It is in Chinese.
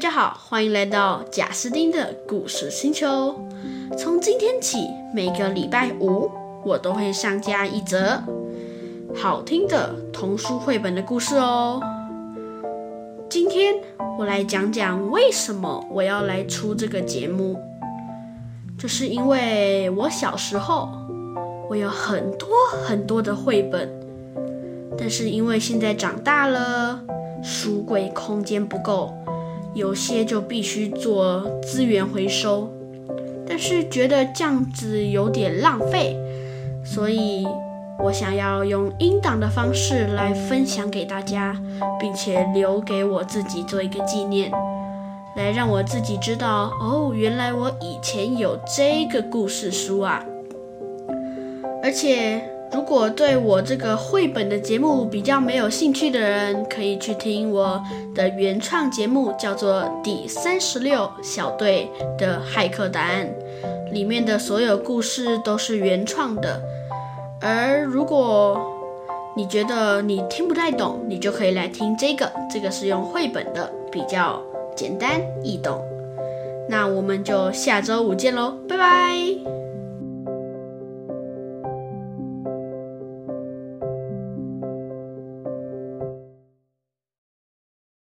大家好，欢迎来到贾斯汀的故事星球。从今天起，每个礼拜五我都会上架一则好听的童书绘本的故事哦。今天我来讲讲为什么我要来出这个节目，就是因为我小时候我有很多很多的绘本，但是因为现在长大了，书柜空间不够。有些就必须做资源回收，但是觉得这样子有点浪费，所以我想要用音档的方式来分享给大家，并且留给我自己做一个纪念，来让我自己知道哦，原来我以前有这个故事书啊，而且。如果对我这个绘本的节目比较没有兴趣的人，可以去听我的原创节目，叫做《第三十六小队的骇客答案》，里面的所有故事都是原创的。而如果你觉得你听不太懂，你就可以来听这个，这个是用绘本的，比较简单易懂。那我们就下周五见喽，拜拜。